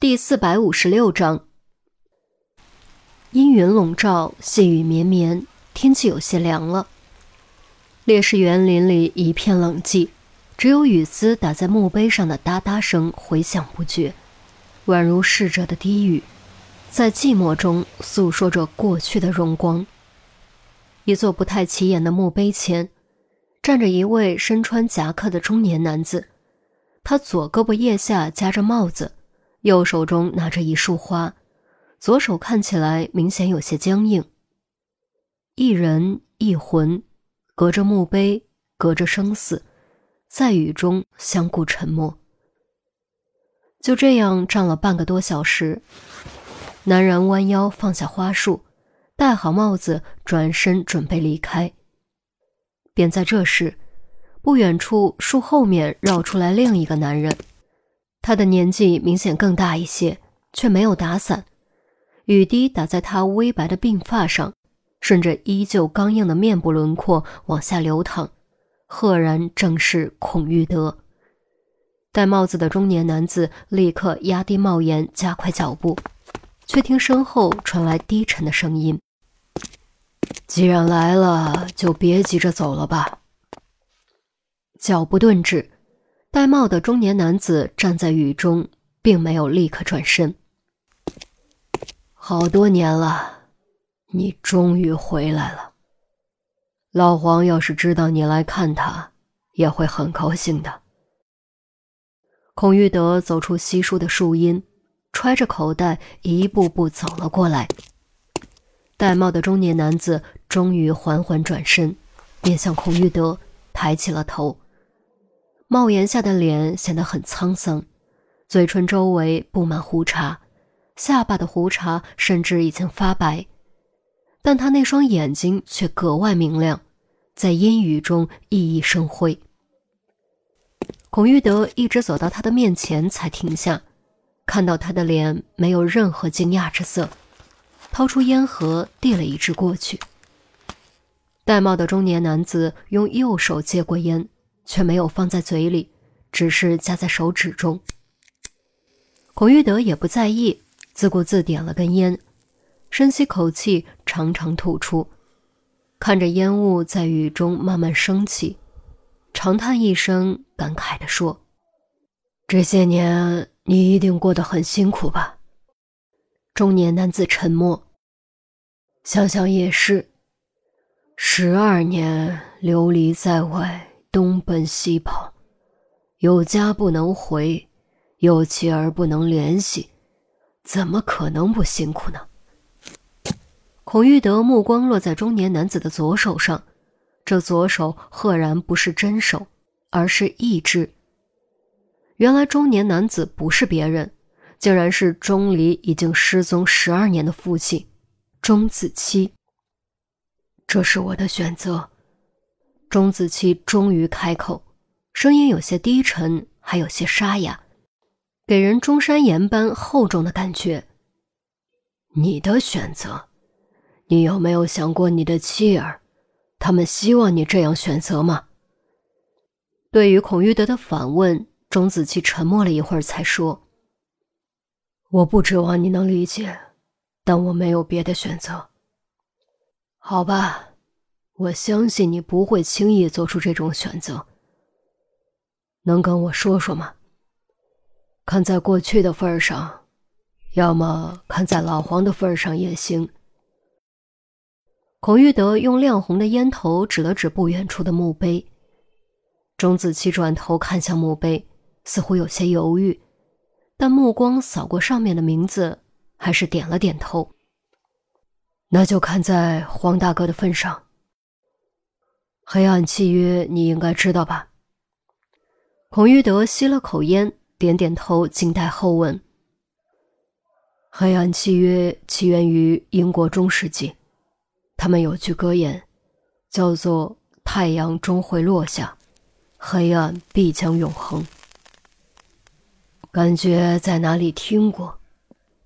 第四百五十六章，阴云笼罩，细雨绵绵，天气有些凉了。烈士园林里一片冷寂，只有雨丝打在墓碑上的哒哒声回响不绝，宛如逝者的低语，在寂寞中诉说着过去的荣光。一座不太起眼的墓碑前，站着一位身穿夹克的中年男子，他左胳膊腋下夹着帽子。右手中拿着一束花，左手看起来明显有些僵硬。一人一魂，隔着墓碑，隔着生死，在雨中相顾沉默。就这样站了半个多小时，男人弯腰放下花束，戴好帽子，转身准备离开。便在这时，不远处树后面绕出来另一个男人。他的年纪明显更大一些，却没有打伞，雨滴打在他微白的鬓发上，顺着依旧刚硬的面部轮廓往下流淌，赫然正是孔玉德。戴帽子的中年男子立刻压低帽檐，加快脚步，却听身后传来低沉的声音：“既然来了，就别急着走了吧。”脚步顿止。戴帽的中年男子站在雨中，并没有立刻转身。好多年了，你终于回来了。老黄要是知道你来看他，也会很高兴的。孔玉德走出稀疏的树荫，揣着口袋，一步步走了过来。戴帽的中年男子终于缓缓转身，面向孔玉德，抬起了头。帽檐下的脸显得很沧桑，嘴唇周围布满胡茬，下巴的胡茬甚至已经发白，但他那双眼睛却格外明亮，在阴雨中熠熠生辉。孔玉德一直走到他的面前才停下，看到他的脸没有任何惊讶之色，掏出烟盒递了一支过去。戴帽的中年男子用右手接过烟。却没有放在嘴里，只是夹在手指中。孔玉德也不在意，自顾自点了根烟，深吸口气，长长吐出，看着烟雾在雨中慢慢升起，长叹一声，感慨地说：“这些年你一定过得很辛苦吧？”中年男子沉默，想想也是，十二年流离在外。东奔西跑，有家不能回，有妻儿不能联系，怎么可能不辛苦呢？孔玉德目光落在中年男子的左手上，这左手赫然不是真手，而是义肢。原来中年男子不是别人，竟然是钟离已经失踪十二年的父亲钟子期。这是我的选择。钟子期终于开口，声音有些低沉，还有些沙哑，给人中山岩般厚重的感觉。你的选择，你有没有想过你的妻儿？他们希望你这样选择吗？对于孔玉德的反问，钟子期沉默了一会儿，才说：“我不指望你能理解，但我没有别的选择。好吧。”我相信你不会轻易做出这种选择。能跟我说说吗？看在过去的份上，要么看在老黄的份上也行。孔玉德用亮红的烟头指了指不远处的墓碑。钟子期转头看向墓碑，似乎有些犹豫，但目光扫过上面的名字，还是点了点头。那就看在黄大哥的份上。黑暗契约，你应该知道吧？孔玉德吸了口烟，点点头，静待后问。黑暗契约起源于英国中世纪，他们有句格言，叫做“太阳终会落下，黑暗必将永恒”。感觉在哪里听过？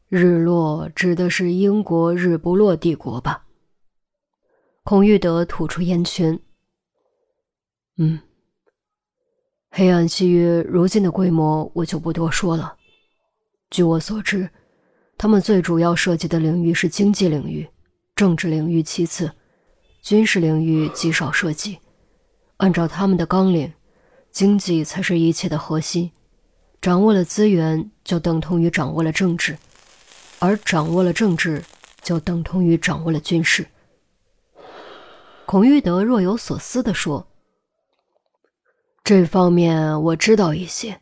日落指的是英国日不落帝国吧？孔玉德吐出烟圈。嗯，黑暗契约如今的规模我就不多说了，据我所知，他们最主要涉及的领域是经济领域，政治领域其次，军事领域极少涉及。按照他们的纲领，经济才是一切的核心。掌握了资源，就等同于掌握了政治，而掌握了政治，就等同于掌握了军事。孔玉德若有所思地说：“这方面我知道一些，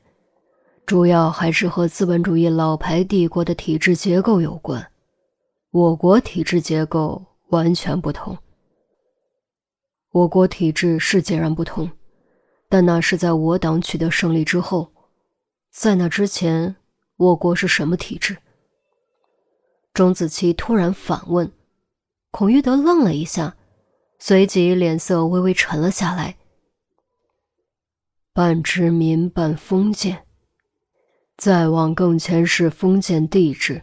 主要还是和资本主义老牌帝国的体制结构有关。我国体制结构完全不同。我国体制是截然不同，但那是在我党取得胜利之后。在那之前，我国是什么体制？”钟子期突然反问，孔玉德愣了一下。随即脸色微微沉了下来。半殖民半封建，再往更前是封建帝制。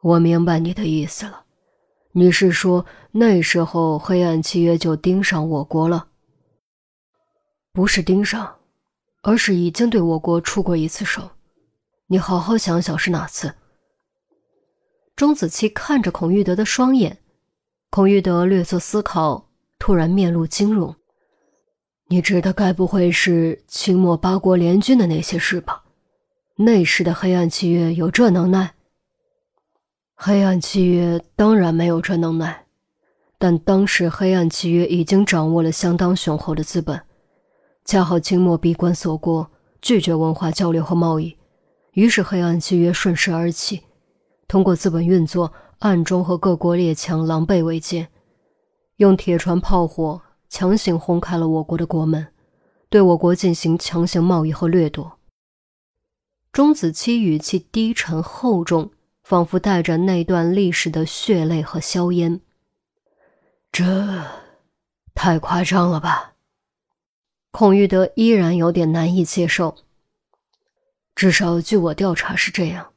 我明白你的意思了，你是说那时候黑暗契约就盯上我国了？不是盯上，而是已经对我国出过一次手。你好好想想是哪次？钟子期看着孔玉德的双眼。孔玉德略作思考，突然面露惊容：“你指的该不会是清末八国联军的那些事吧？那时的黑暗契约有这能耐？黑暗契约当然没有这能耐，但当时黑暗契约已经掌握了相当雄厚的资本，恰好清末闭关锁国，拒绝文化交流和贸易，于是黑暗契约顺势而起，通过资本运作。”暗中和各国列强狼狈为奸，用铁船炮火强行轰开了我国的国门，对我国进行强行贸易和掠夺。钟子期语气低沉厚重，仿佛带着那段历史的血泪和硝烟。这太夸张了吧？孔玉德依然有点难以接受。至少据我调查是这样。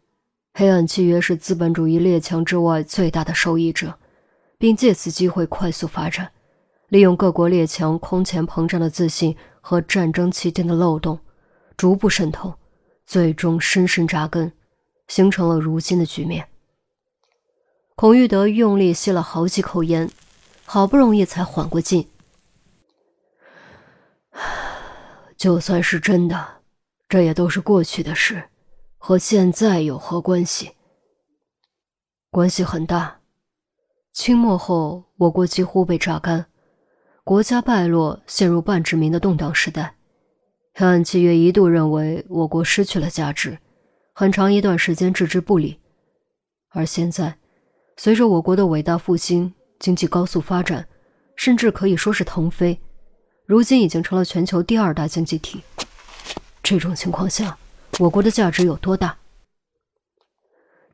黑暗契约是资本主义列强之外最大的受益者，并借此机会快速发展，利用各国列强空前膨胀的自信和战争期间的漏洞，逐步渗透，最终深深扎根，形成了如今的局面。孔玉德用力吸了好几口烟，好不容易才缓过劲。就算是真的，这也都是过去的事。和现在有何关系？关系很大。清末后，我国几乎被榨干，国家败落，陷入半殖民的动荡时代。黑暗契约一度认为我国失去了价值，很长一段时间置之不理。而现在，随着我国的伟大复兴，经济高速发展，甚至可以说是腾飞，如今已经成了全球第二大经济体。这种情况下，我国的价值有多大？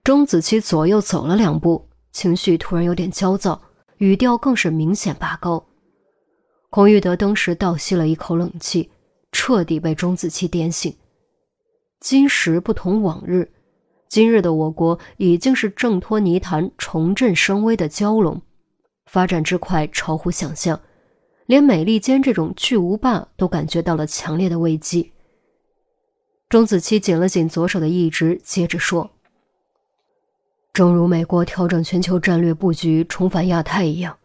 钟子期左右走了两步，情绪突然有点焦躁，语调更是明显拔高。孔玉德当时倒吸了一口冷气，彻底被钟子期点醒。今时不同往日，今日的我国已经是挣脱泥潭、重振声威的蛟龙，发展之快超乎想象，连美利坚这种巨无霸都感觉到了强烈的危机。钟子期紧了紧左手的意志，接着说：“正如美国调整全球战略布局，重返亚太一样，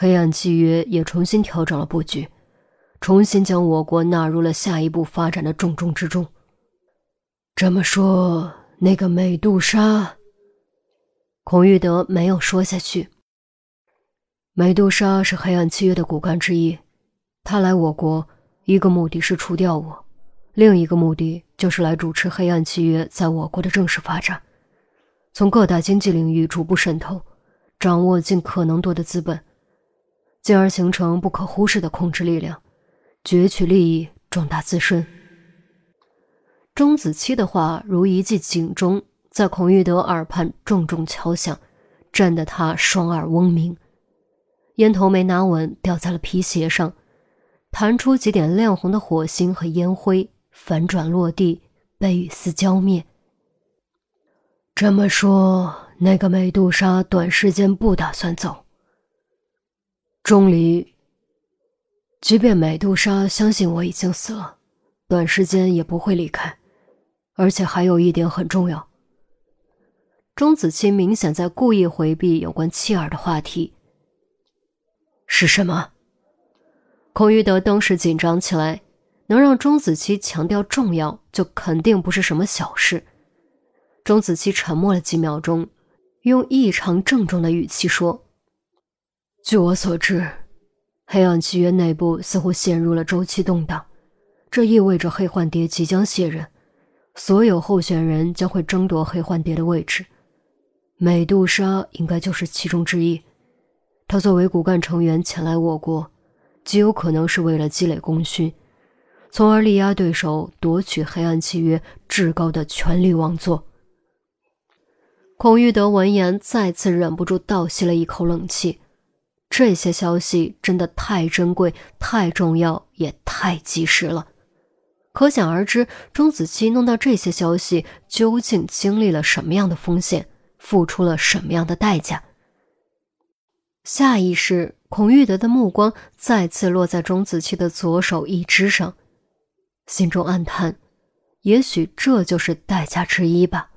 黑暗契约也重新调整了布局，重新将我国纳入了下一步发展的重中之重。这么说，那个美杜莎……”孔玉德没有说下去。美杜莎是黑暗契约的骨干之一，他来我国，一个目的是除掉我。另一个目的就是来主持黑暗契约在我国的正式发展，从各大经济领域逐步渗透，掌握尽可能多的资本，进而形成不可忽视的控制力量，攫取利益，壮大自身。钟子期的话如一记警钟，在孔玉德耳畔重重敲响，震得他双耳嗡鸣，烟头没拿稳，掉在了皮鞋上，弹出几点亮红的火星和烟灰。反转落地，被雨丝浇灭。这么说，那个美杜莎短时间不打算走。钟离，即便美杜莎相信我已经死了，短时间也不会离开。而且还有一点很重要。钟子期明显在故意回避有关妻儿的话题。是什么？孔玉德当时紧张起来，能让钟子期强调重要，就肯定不是什么小事。钟子期沉默了几秒钟，用异常郑重的语气说：“据我所知，黑暗契约内部似乎陷入了周期动荡，这意味着黑幻蝶即将卸任，所有候选人将会争夺黑幻蝶的位置。美杜莎应该就是其中之一。他作为骨干成员前来我国。”极有可能是为了积累功勋，从而力压对手，夺取黑暗契约至高的权力王座。孔玉德闻言，再次忍不住倒吸了一口冷气。这些消息真的太珍贵、太重要，也太及时了。可想而知，钟子期弄到这些消息，究竟经历了什么样的风险，付出了什么样的代价？下意识。孔玉德的目光再次落在钟子期的左手一只上，心中暗叹：也许这就是代价之一吧。